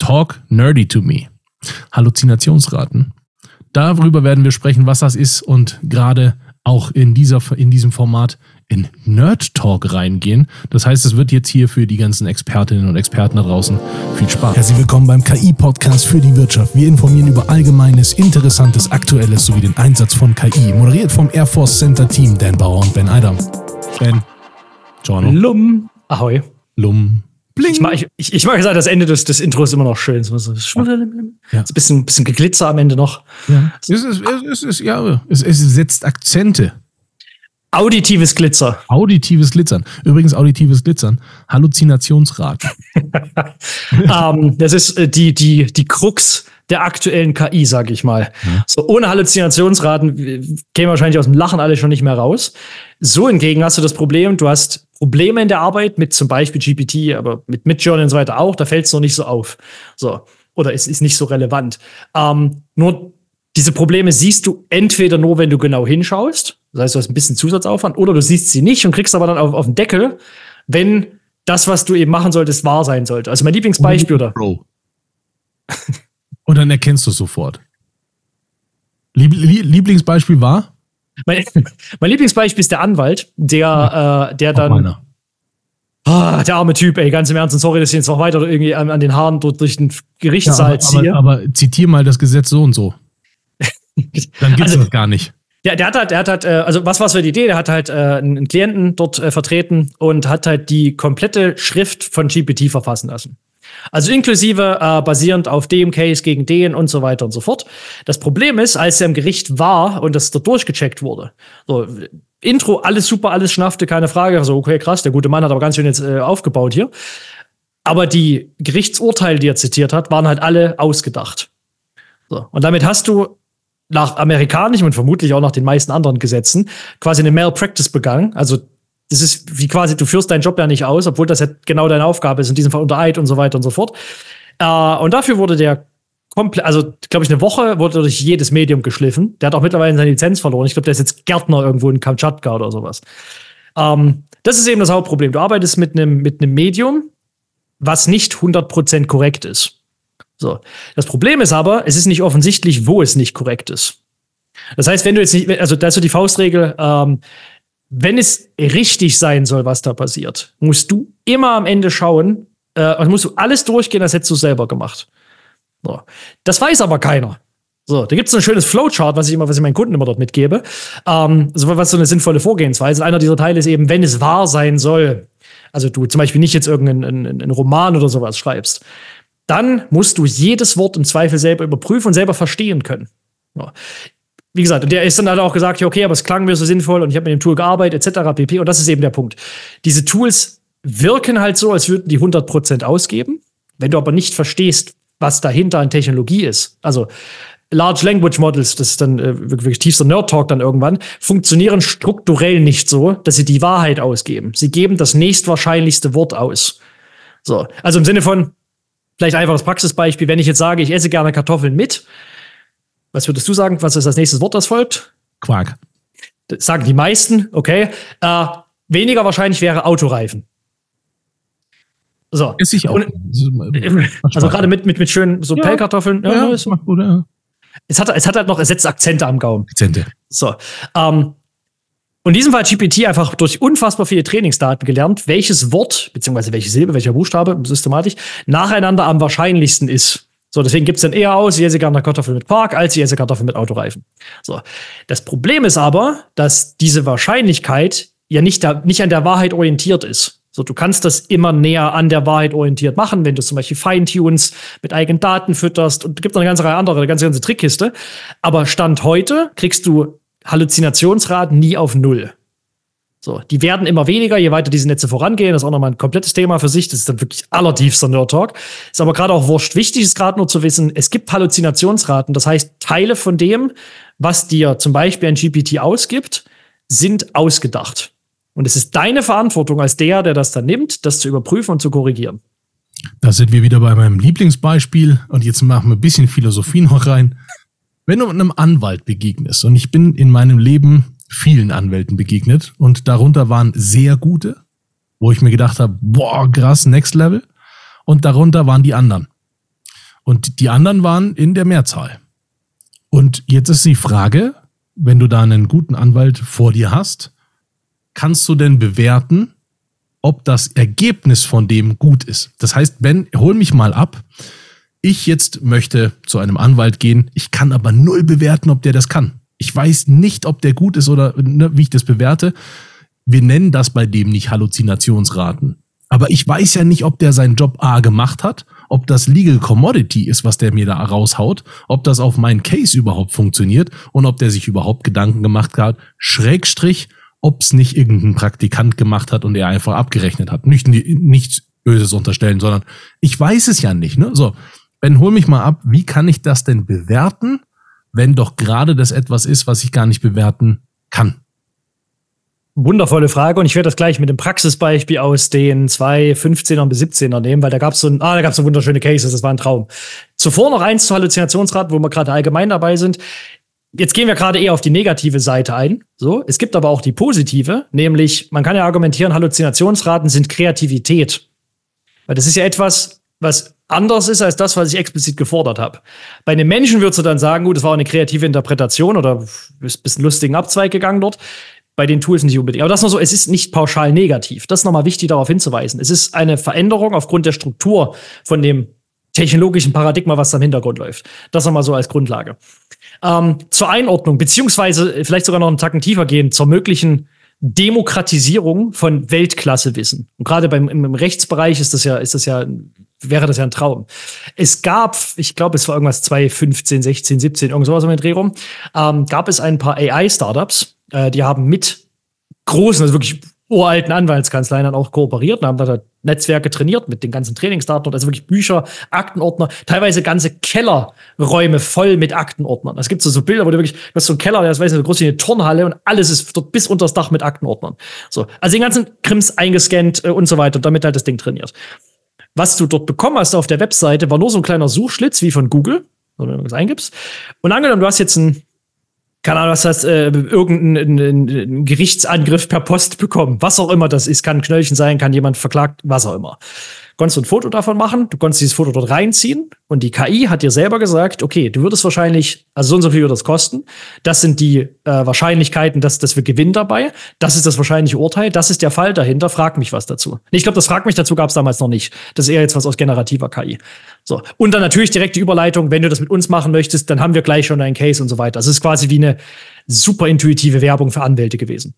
Talk Nerdy to Me. Halluzinationsraten. Darüber werden wir sprechen, was das ist und gerade auch in, dieser, in diesem Format in Nerd Talk reingehen. Das heißt, es wird jetzt hier für die ganzen Expertinnen und Experten da draußen viel Spaß. Herzlich willkommen beim KI-Podcast für die Wirtschaft. Wir informieren über Allgemeines, Interessantes, Aktuelles sowie den Einsatz von KI. Moderiert vom Air Force Center Team Dan Bauer und Ben Eidam. Ben. Giorno. Lum. Ahoi. Lum. Bling. Ich mag, ich, ich, ich mag gesagt, das Ende des, des Intros immer noch schön. So, so, ja. Ein bisschen, bisschen Geglitzer am Ende noch. Ja. Es, ist, es, ist, ja, es, es setzt Akzente. Auditives Glitzer. Auditives Glitzern. Übrigens auditives Glitzern. Halluzinationsrat. ähm, das ist äh, die, die, die Krux der aktuellen KI, sag ich mal. Ja. So ohne Halluzinationsraten kämen wahrscheinlich aus dem Lachen alle schon nicht mehr raus. So hingegen hast du das Problem, du hast Probleme in der Arbeit mit zum Beispiel GPT, aber mit Midjourney und so weiter auch, da fällt es noch nicht so auf. So. Oder es ist nicht so relevant. Ähm, nur diese Probleme siehst du entweder nur, wenn du genau hinschaust, das heißt, du hast ein bisschen Zusatzaufwand, oder du siehst sie nicht und kriegst aber dann auf, auf den Deckel, wenn das, was du eben machen solltest, wahr sein sollte. Also mein Lieblingsbeispiel, oder? Bro. und dann erkennst du es sofort. Lieb Lieblingsbeispiel war? Mein, mein, Lieblingsbeispiel ist der Anwalt, der, äh, der dann. Oh, der arme Typ, ey, ganz im Ernst, und sorry, dass ich jetzt noch weiter irgendwie an, an den Haaren durch den Gerichtssaal ja, aber, ziehe. Aber, aber, zitier mal das Gesetz so und so. Dann gibt's also, das gar nicht. Der, der hat halt, der hat halt, äh, also was war für die Idee? Der hat halt äh, einen Klienten dort äh, vertreten und hat halt die komplette Schrift von GPT verfassen lassen. Also inklusive äh, basierend auf dem Case gegen den und so weiter und so fort. Das Problem ist, als er im Gericht war und das dort durchgecheckt wurde, so, Intro, alles super, alles schnaffte, keine Frage. So, okay, krass, der gute Mann hat aber ganz schön jetzt äh, aufgebaut hier. Aber die Gerichtsurteile, die er zitiert hat, waren halt alle ausgedacht. So. Und damit hast du nach amerikanischen und vermutlich auch nach den meisten anderen Gesetzen quasi eine Malpractice begangen. Also das ist wie quasi, du führst deinen Job ja nicht aus, obwohl das ja genau deine Aufgabe ist, in diesem Fall unter Eid und so weiter und so fort. Äh, und dafür wurde der komplett, also glaube ich, eine Woche wurde durch jedes Medium geschliffen. Der hat auch mittlerweile seine Lizenz verloren. Ich glaube, der ist jetzt Gärtner irgendwo in Kamtschatka oder sowas. Ähm, das ist eben das Hauptproblem. Du arbeitest mit einem mit einem Medium, was nicht 100% korrekt ist. So. Das Problem ist aber, es ist nicht offensichtlich, wo es nicht korrekt ist. Das heißt, wenn du jetzt nicht, also das ist so die Faustregel, ähm, wenn es richtig sein soll, was da passiert, musst du immer am Ende schauen, äh, also musst du alles durchgehen, als hättest du selber gemacht. So. Das weiß aber keiner. So, da gibt es ein schönes Flowchart, was ich immer, was ich meinen Kunden immer dort mitgebe. Ähm, so, was so eine sinnvolle Vorgehensweise. Einer dieser Teile ist eben, wenn es wahr sein soll, also du zum Beispiel nicht jetzt irgendeinen einen Roman oder sowas schreibst, dann musst du jedes Wort im Zweifel selber überprüfen und selber verstehen können. Wie gesagt, der ist dann halt auch gesagt, ja, okay, aber es klang mir so sinnvoll und ich habe mit dem Tool gearbeitet, etc. pp. Und das ist eben der Punkt. Diese Tools wirken halt so, als würden die 100% ausgeben. Wenn du aber nicht verstehst, was dahinter an Technologie ist, also Large Language Models, das ist dann äh, wirklich tiefster Nerd-Talk dann irgendwann, funktionieren strukturell nicht so, dass sie die Wahrheit ausgeben. Sie geben das nächstwahrscheinlichste Wort aus. So, also im Sinne von, Vielleicht einfach das Praxisbeispiel, wenn ich jetzt sage, ich esse gerne Kartoffeln mit, was würdest du sagen? Was ist das nächste Wort, das folgt? Quark. Das sagen die meisten, okay. Äh, weniger wahrscheinlich wäre Autoreifen. So. Ist ich auch. Und, also gerade mit, mit, mit schönen so ja. Pellkartoffeln. Ja, ja, ja, gut, ja. Es hat, es hat halt noch, es setzt Akzente am Gaumen. Akzente. So. Ähm, und in diesem Fall hat GPT einfach durch unfassbar viele Trainingsdaten gelernt, welches Wort, beziehungsweise welche Silbe, welcher Buchstabe, systematisch, nacheinander am wahrscheinlichsten ist. So, deswegen gibt's dann eher aus, gerne Kartoffeln mit Quark, als Kartoffeln mit Autoreifen. So. Das Problem ist aber, dass diese Wahrscheinlichkeit ja nicht, da, nicht an der Wahrheit orientiert ist. So, du kannst das immer näher an der Wahrheit orientiert machen, wenn du zum Beispiel Feintunes mit eigenen Daten fütterst und gibt noch eine ganze Reihe anderer, eine ganze, ganze Trickkiste. Aber Stand heute kriegst du Halluzinationsraten nie auf Null. So, die werden immer weniger, je weiter diese Netze vorangehen. Das ist auch nochmal ein komplettes Thema für sich. Das ist dann wirklich allertiefster Nerd-Talk. Ist aber gerade auch wurscht. Wichtig ist gerade nur zu wissen, es gibt Halluzinationsraten. Das heißt, Teile von dem, was dir zum Beispiel ein GPT ausgibt, sind ausgedacht. Und es ist deine Verantwortung als der, der das dann nimmt, das zu überprüfen und zu korrigieren. Da sind wir wieder bei meinem Lieblingsbeispiel. Und jetzt machen wir ein bisschen Philosophie noch rein. Wenn du einem Anwalt begegnest, und ich bin in meinem Leben vielen Anwälten begegnet, und darunter waren sehr gute, wo ich mir gedacht habe, boah, krass, next level, und darunter waren die anderen. Und die anderen waren in der Mehrzahl. Und jetzt ist die Frage, wenn du da einen guten Anwalt vor dir hast, kannst du denn bewerten, ob das Ergebnis von dem gut ist? Das heißt, Ben, hol mich mal ab. Ich jetzt möchte zu einem Anwalt gehen, ich kann aber null bewerten, ob der das kann. Ich weiß nicht, ob der gut ist oder ne, wie ich das bewerte. Wir nennen das bei dem nicht Halluzinationsraten. Aber ich weiß ja nicht, ob der seinen Job A gemacht hat, ob das Legal Commodity ist, was der mir da raushaut, ob das auf meinen Case überhaupt funktioniert und ob der sich überhaupt Gedanken gemacht hat, Schrägstrich, ob es nicht irgendein Praktikant gemacht hat und er einfach abgerechnet hat. Nicht, nichts Böses unterstellen, sondern ich weiß es ja nicht. Ne? So, Ben, hol mich mal ab, wie kann ich das denn bewerten, wenn doch gerade das etwas ist, was ich gar nicht bewerten kann? Wundervolle Frage und ich werde das gleich mit dem Praxisbeispiel aus den zwei 15er bis 17er nehmen, weil da gab es so ein, ah, so wunderschöne Cases, das war ein Traum. Zuvor noch eins zu Halluzinationsrat, wo wir gerade allgemein dabei sind. Jetzt gehen wir gerade eher auf die negative Seite ein. So, es gibt aber auch die positive, nämlich man kann ja argumentieren, Halluzinationsraten sind Kreativität. Weil das ist ja etwas, was anders ist als das, was ich explizit gefordert habe. Bei einem Menschen würdest du dann sagen, gut, das war eine kreative Interpretation oder ist ein bisschen lustigen Abzweig gegangen dort bei den Tools nicht unbedingt. Aber das nur so, es ist nicht pauschal negativ. Das ist nochmal wichtig darauf hinzuweisen. Es ist eine Veränderung aufgrund der Struktur von dem technologischen Paradigma, was da im Hintergrund läuft. Das nochmal so als Grundlage. Ähm, zur Einordnung, beziehungsweise vielleicht sogar noch einen Tacken tiefer gehen, zur möglichen Demokratisierung von Weltklasse-Wissen. Und gerade beim im, im Rechtsbereich ist das ja, ist das ja, wäre das ja ein Traum. Es gab, ich glaube, es war irgendwas 2015, 16, 17, irgend sowas um den Dreh rum, ähm, gab es ein paar AI-Startups, äh, die haben mit großen, also wirklich uralten Anwaltskanzleien dann auch kooperiert und haben da Netzwerke trainiert mit den ganzen Trainingsdaten, also wirklich Bücher, Aktenordner, teilweise ganze Kellerräume voll mit Aktenordnern. Es gibt so, so Bilder, wo du wirklich, du hast so einen Keller, der ist, weiß nicht, so groß wie eine Turnhalle und alles ist dort bis unter das Dach mit Aktenordnern. So. Also den ganzen Krims eingescannt äh, und so weiter, damit halt das Ding trainiert. Was du dort bekommen hast auf der Webseite, war nur so ein kleiner Suchschlitz wie von Google, wenn du irgendwas eingibst. Und angenommen, du hast jetzt ein keine Ahnung, was das, äh, irgendein Gerichtsangriff per Post bekommen. Was auch immer das ist, kann ein Knöllchen sein, kann jemand verklagt, was auch immer konntest du ein Foto davon machen, du konntest dieses Foto dort reinziehen und die KI hat dir selber gesagt, okay, du würdest wahrscheinlich, also so und so viel würde das kosten. Das sind die äh, Wahrscheinlichkeiten, dass, dass wir gewinnen dabei. Das ist das wahrscheinliche Urteil. Das ist der Fall dahinter. Frag mich was dazu. Ich glaube, das Frag mich dazu gab es damals noch nicht. Das ist eher jetzt was aus generativer KI. So. Und dann natürlich direkt die Überleitung, wenn du das mit uns machen möchtest, dann haben wir gleich schon einen Case und so weiter. Das ist quasi wie eine super intuitive Werbung für Anwälte gewesen.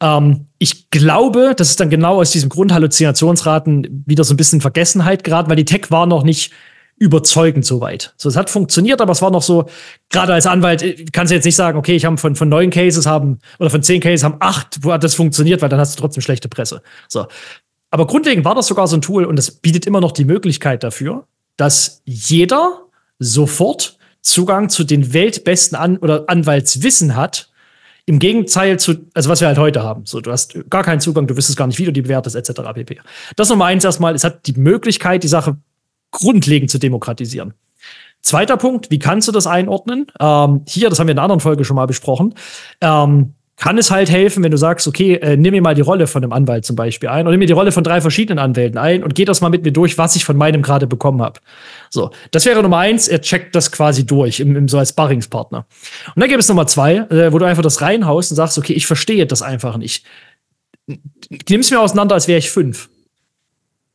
Ähm, ich glaube, das ist dann genau aus diesem Grund Halluzinationsraten wieder so ein bisschen Vergessenheit geraten, weil die Tech war noch nicht überzeugend soweit. So, es hat funktioniert, aber es war noch so, gerade als Anwalt äh, kannst du jetzt nicht sagen, okay, ich habe von, von neun Cases haben, oder von zehn Cases haben acht, wo hat das funktioniert, weil dann hast du trotzdem schlechte Presse. So. Aber grundlegend war das sogar so ein Tool und es bietet immer noch die Möglichkeit dafür, dass jeder sofort Zugang zu den weltbesten An oder Anwaltswissen hat, im Gegenteil zu, also was wir halt heute haben. So, du hast gar keinen Zugang, du wüsstest gar nicht, wie du die bewertest, etc. pp. Das Nummer eins erstmal, es hat die Möglichkeit, die Sache grundlegend zu demokratisieren. Zweiter Punkt, wie kannst du das einordnen? Ähm, hier, das haben wir in einer anderen Folge schon mal besprochen. Ähm, kann es halt helfen, wenn du sagst, okay, äh, nimm mir mal die Rolle von einem Anwalt zum Beispiel ein oder nimm mir die Rolle von drei verschiedenen Anwälten ein und geh das mal mit mir durch, was ich von meinem gerade bekommen habe. So, das wäre Nummer eins, er checkt das quasi durch, im, im, so als Barringspartner. Und dann gibt es Nummer zwei, äh, wo du einfach das reinhaust und sagst, okay, ich verstehe das einfach nicht. Nimm es mir auseinander, als wäre ich fünf.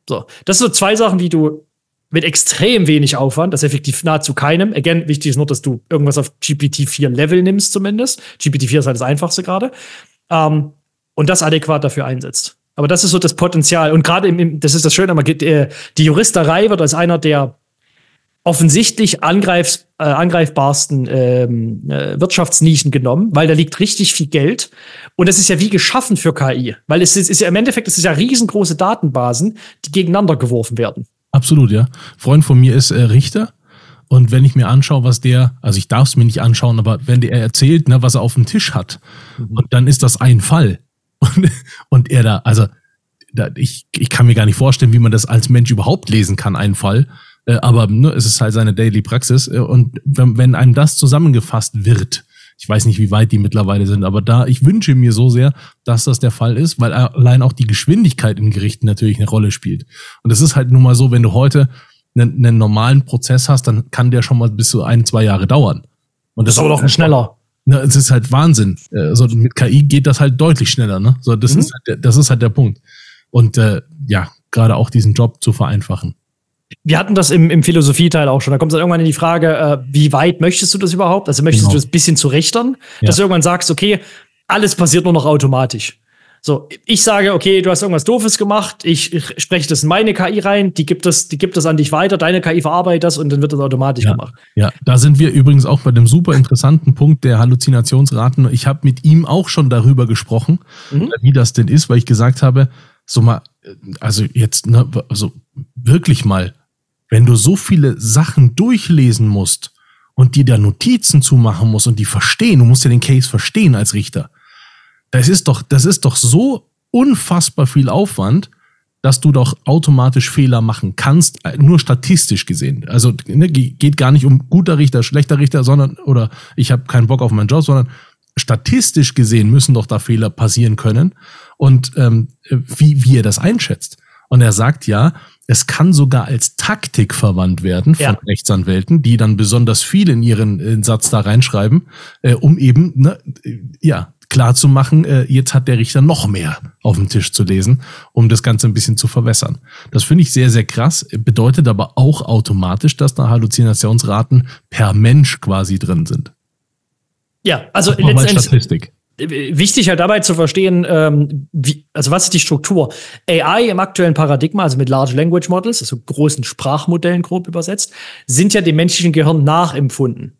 So, das sind so zwei Sachen, die du mit extrem wenig Aufwand, das effektiv nahezu keinem. Again, wichtig ist nur, dass du irgendwas auf GPT-4 Level nimmst zumindest. GPT-4 ist halt das einfachste gerade. Ähm, und das adäquat dafür einsetzt. Aber das ist so das Potenzial. Und gerade im, das ist das Schöne, äh, die Juristerei wird als einer der offensichtlich angreif, äh, angreifbarsten ähm, äh, Wirtschaftsnischen genommen, weil da liegt richtig viel Geld. Und das ist ja wie geschaffen für KI. Weil es ist, ist ja im Endeffekt, es ist ja riesengroße Datenbasen, die gegeneinander geworfen werden. Absolut, ja. Freund von mir ist äh, Richter. Und wenn ich mir anschaue, was der, also ich darf es mir nicht anschauen, aber wenn der erzählt, ne, was er auf dem Tisch hat, mhm. und dann ist das ein Fall. Und, und er da, also da, ich, ich kann mir gar nicht vorstellen, wie man das als Mensch überhaupt lesen kann, einen Fall. Äh, aber ne, es ist halt seine Daily Praxis. Äh, und wenn, wenn einem das zusammengefasst wird, ich weiß nicht, wie weit die mittlerweile sind, aber da, ich wünsche mir so sehr, dass das der Fall ist, weil allein auch die Geschwindigkeit in Gerichten natürlich eine Rolle spielt. Und es ist halt nun mal so, wenn du heute einen, einen normalen Prozess hast, dann kann der schon mal bis zu ein, zwei Jahre dauern. Und das, das ist aber doch ein schneller. Ne, es ist halt Wahnsinn. Also mit KI geht das halt deutlich schneller. Ne? So, das, mhm. ist halt der, das ist halt der Punkt. Und äh, ja, gerade auch diesen Job zu vereinfachen. Wir hatten das im, im Philosophieteil auch schon. Da kommt dann irgendwann in die Frage, äh, wie weit möchtest du das überhaupt? Also möchtest genau. du das ein bisschen zurechtern, ja. dass du irgendwann sagst, okay, alles passiert nur noch automatisch. So, ich sage, okay, du hast irgendwas Doofes gemacht, ich, ich spreche das in meine KI rein, die gibt das, die gibt das an dich weiter, deine KI verarbeitet das und dann wird das automatisch ja, gemacht. Ja, da sind wir übrigens auch bei dem super interessanten Punkt der Halluzinationsraten. Ich habe mit ihm auch schon darüber gesprochen, mhm. wie das denn ist, weil ich gesagt habe, so mal, also jetzt, ne, also wirklich mal, wenn du so viele Sachen durchlesen musst und dir da Notizen zu machen musst und die verstehen, du musst ja den Case verstehen als Richter das ist doch, das ist doch so unfassbar viel Aufwand, dass du doch automatisch Fehler machen kannst, äh, nur statistisch gesehen. Also ne, geht gar nicht um guter Richter, schlechter Richter, sondern oder ich habe keinen Bock auf meinen Job, sondern statistisch gesehen müssen doch da Fehler passieren können und ähm, wie, wie er das einschätzt. Und er sagt ja, es kann sogar als Taktik verwandt werden von ja. Rechtsanwälten, die dann besonders viel in ihren in Satz da reinschreiben, äh, um eben ne, ja klar zu machen, äh, jetzt hat der Richter noch mehr auf dem Tisch zu lesen, um das Ganze ein bisschen zu verwässern. Das finde ich sehr, sehr krass, bedeutet aber auch automatisch, dass da Halluzinationsraten per Mensch quasi drin sind. Ja, also letztendlich. Statistik. Wichtig halt dabei zu verstehen, ähm, wie, also was ist die Struktur? AI im aktuellen Paradigma, also mit Large Language Models, also großen Sprachmodellen grob übersetzt, sind ja dem menschlichen Gehirn nachempfunden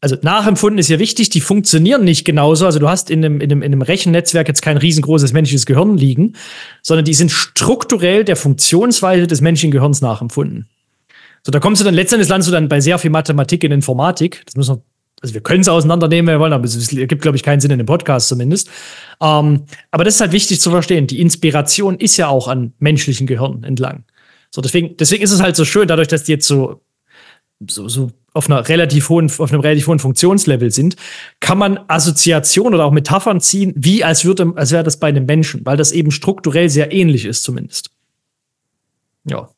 also nachempfunden ist ja wichtig, die funktionieren nicht genauso. Also du hast in einem, in einem, in einem Rechennetzwerk jetzt kein riesengroßes menschliches Gehirn liegen, sondern die sind strukturell der Funktionsweise des menschlichen Gehirns nachempfunden. So, da kommst du dann letztendlich landest du dann bei sehr viel Mathematik in Informatik. Das müssen wir, also wir können es auseinandernehmen, wenn wir wollen, aber es gibt, glaube ich, keinen Sinn in dem Podcast zumindest. Ähm, aber das ist halt wichtig zu verstehen. Die Inspiration ist ja auch an menschlichen Gehirn entlang. So, deswegen, deswegen ist es halt so schön, dadurch, dass die jetzt so so, so auf einer relativ hohen, auf einem relativ hohen Funktionslevel sind, kann man Assoziationen oder auch Metaphern ziehen, wie als würde, als wäre das bei einem Menschen, weil das eben strukturell sehr ähnlich ist, zumindest. Ja.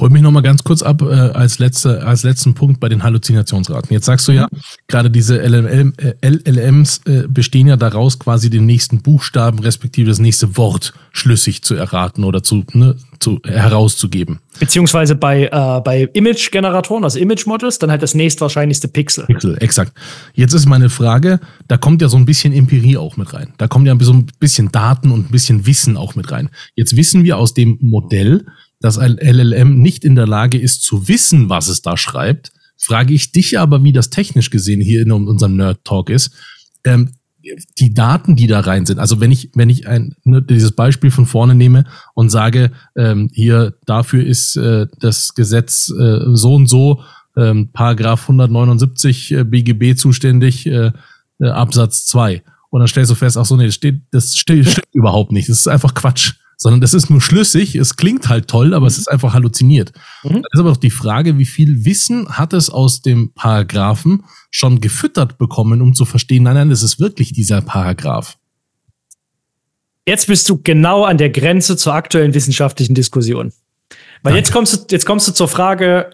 Hol mich noch mal ganz kurz ab äh, als, letzte, als letzten Punkt bei den Halluzinationsraten. Jetzt sagst du ja, mhm. gerade diese LLM, äh, LLMs äh, bestehen ja daraus, quasi den nächsten Buchstaben respektive das nächste Wort schlüssig zu erraten oder zu, ne, zu herauszugeben. Beziehungsweise bei, äh, bei Image-Generatoren, also Image-Models, dann halt das nächstwahrscheinlichste Pixel. Pixel, exakt. Jetzt ist meine Frage, da kommt ja so ein bisschen Empirie auch mit rein. Da kommt ja so ein bisschen Daten und ein bisschen Wissen auch mit rein. Jetzt wissen wir aus dem Modell, dass ein LLM nicht in der Lage ist zu wissen, was es da schreibt, frage ich dich aber, wie das technisch gesehen hier in unserem Nerd Talk ist. Ähm, die Daten, die da rein sind, also wenn ich, wenn ich ein, ne, dieses Beispiel von vorne nehme und sage, ähm, hier dafür ist äh, das Gesetz äh, so und so, ähm, Paragraph 179 äh, BGB zuständig, äh, äh, Absatz 2. Und dann stellst du fest, ach so, nee, das steht, das steht, steht überhaupt nicht. Das ist einfach Quatsch sondern das ist nur schlüssig, es klingt halt toll, aber es ist einfach halluziniert. Mhm. Da ist aber doch die Frage, wie viel Wissen hat es aus dem Paragraphen schon gefüttert bekommen, um zu verstehen, nein, nein, das ist wirklich dieser Paragraph. Jetzt bist du genau an der Grenze zur aktuellen wissenschaftlichen Diskussion. Weil jetzt kommst, du, jetzt kommst du zur Frage,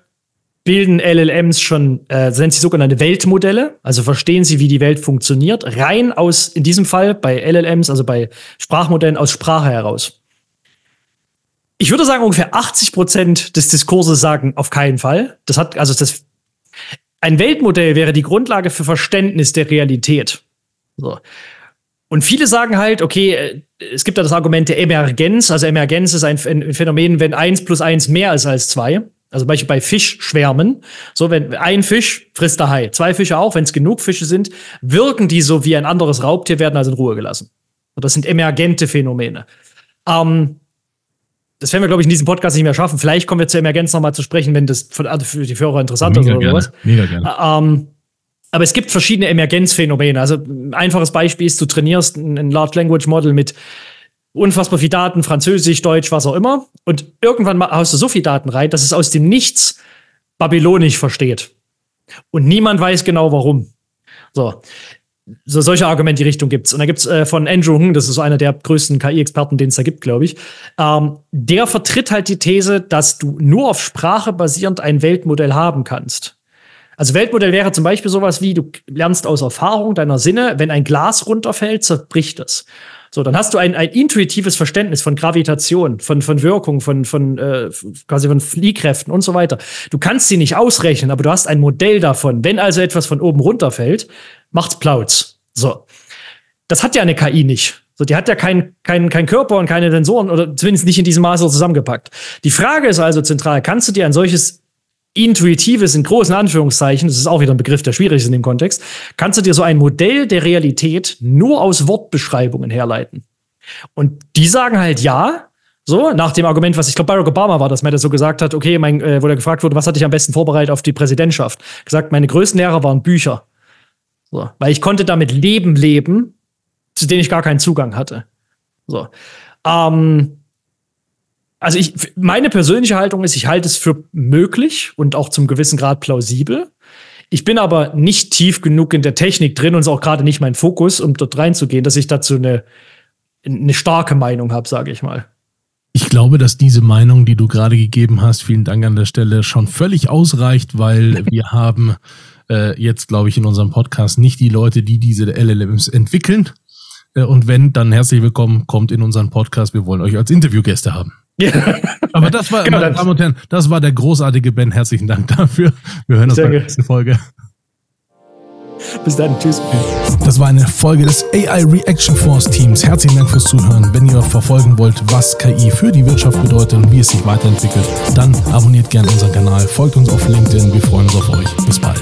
bilden LLMs schon, äh, sind sie sogenannte Weltmodelle, also verstehen sie, wie die Welt funktioniert, rein aus, in diesem Fall bei LLMs, also bei Sprachmodellen aus Sprache heraus ich würde sagen, ungefähr 80 Prozent des Diskurses sagen auf keinen Fall. Das hat, also das, ein Weltmodell wäre die Grundlage für Verständnis der Realität. So. Und viele sagen halt, okay, äh, es gibt da das Argument der Emergenz. Also Emergenz ist ein Phänomen, wenn eins plus eins mehr ist als zwei. Also Beispiel bei Fischschwärmen. So, wenn ein Fisch frisst der Hai, zwei Fische auch, wenn es genug Fische sind, wirken die so wie ein anderes Raubtier, werden also in Ruhe gelassen. das sind emergente Phänomene. Ähm, das werden wir, glaube ich, in diesem Podcast nicht mehr schaffen. Vielleicht kommen wir zur Emergenz nochmal zu sprechen, wenn das für, also für die Hörer interessant ist oder gerne. sowas. Mega gerne. Ähm, aber es gibt verschiedene Emergenzphänomene. Also ein einfaches Beispiel ist, du trainierst ein Large Language Model mit unfassbar viel Daten, Französisch, Deutsch, was auch immer. Und irgendwann haust du so viel Daten rein, dass es aus dem Nichts Babylonisch versteht. Und niemand weiß genau warum. So. So solche Argumente die Richtung gibt's. Und da gibt's äh, von Andrew Ng, das ist einer der größten KI-Experten, den es da gibt, glaube ich. Ähm, der vertritt halt die These, dass du nur auf Sprache basierend ein Weltmodell haben kannst. Also Weltmodell wäre zum Beispiel sowas wie, du lernst aus Erfahrung deiner Sinne, wenn ein Glas runterfällt, zerbricht es. So, dann hast du ein, ein intuitives Verständnis von Gravitation, von, von Wirkung, von, von äh, quasi von Fliehkräften und so weiter. Du kannst sie nicht ausrechnen, aber du hast ein Modell davon. Wenn also etwas von oben runterfällt, macht's Plauz. So. Das hat ja eine KI nicht. So, die hat ja keinen kein, kein Körper und keine Sensoren oder zumindest nicht in diesem Maße zusammengepackt. Die Frage ist also zentral, kannst du dir ein solches Intuitives in großen Anführungszeichen, das ist auch wieder ein Begriff, der schwierig ist in dem Kontext, kannst du dir so ein Modell der Realität nur aus Wortbeschreibungen herleiten. Und die sagen halt ja, so, nach dem Argument, was ich glaube, Barack Obama war, dass man das so gesagt hat, okay, mein, äh, wo er gefragt wurde, was hatte ich am besten vorbereitet auf die Präsidentschaft? Gesagt, meine größten Lehrer waren Bücher. So, weil ich konnte damit Leben leben, zu denen ich gar keinen Zugang hatte. So. Ähm, also ich, meine persönliche Haltung ist, ich halte es für möglich und auch zum gewissen Grad plausibel. Ich bin aber nicht tief genug in der Technik drin und ist auch gerade nicht mein Fokus, um dort reinzugehen, dass ich dazu eine, eine starke Meinung habe, sage ich mal. Ich glaube, dass diese Meinung, die du gerade gegeben hast, vielen Dank an der Stelle, schon völlig ausreicht, weil wir haben äh, jetzt, glaube ich, in unserem Podcast nicht die Leute, die diese LLMs entwickeln. Äh, und wenn, dann herzlich willkommen, kommt in unseren Podcast. Wir wollen euch als Interviewgäste haben. Ja. Aber das war, genau, meine Damen und Herren, das war der großartige Ben. Herzlichen Dank dafür. Wir hören uns bei der nächsten Folge. Bis dann, tschüss. Das war eine Folge des AI Reaction Force Teams. Herzlichen Dank fürs Zuhören. Wenn ihr verfolgen wollt, was KI für die Wirtschaft bedeutet und wie es sich weiterentwickelt, dann abonniert gerne unseren Kanal, folgt uns auf LinkedIn. Wir freuen uns auf euch. Bis bald.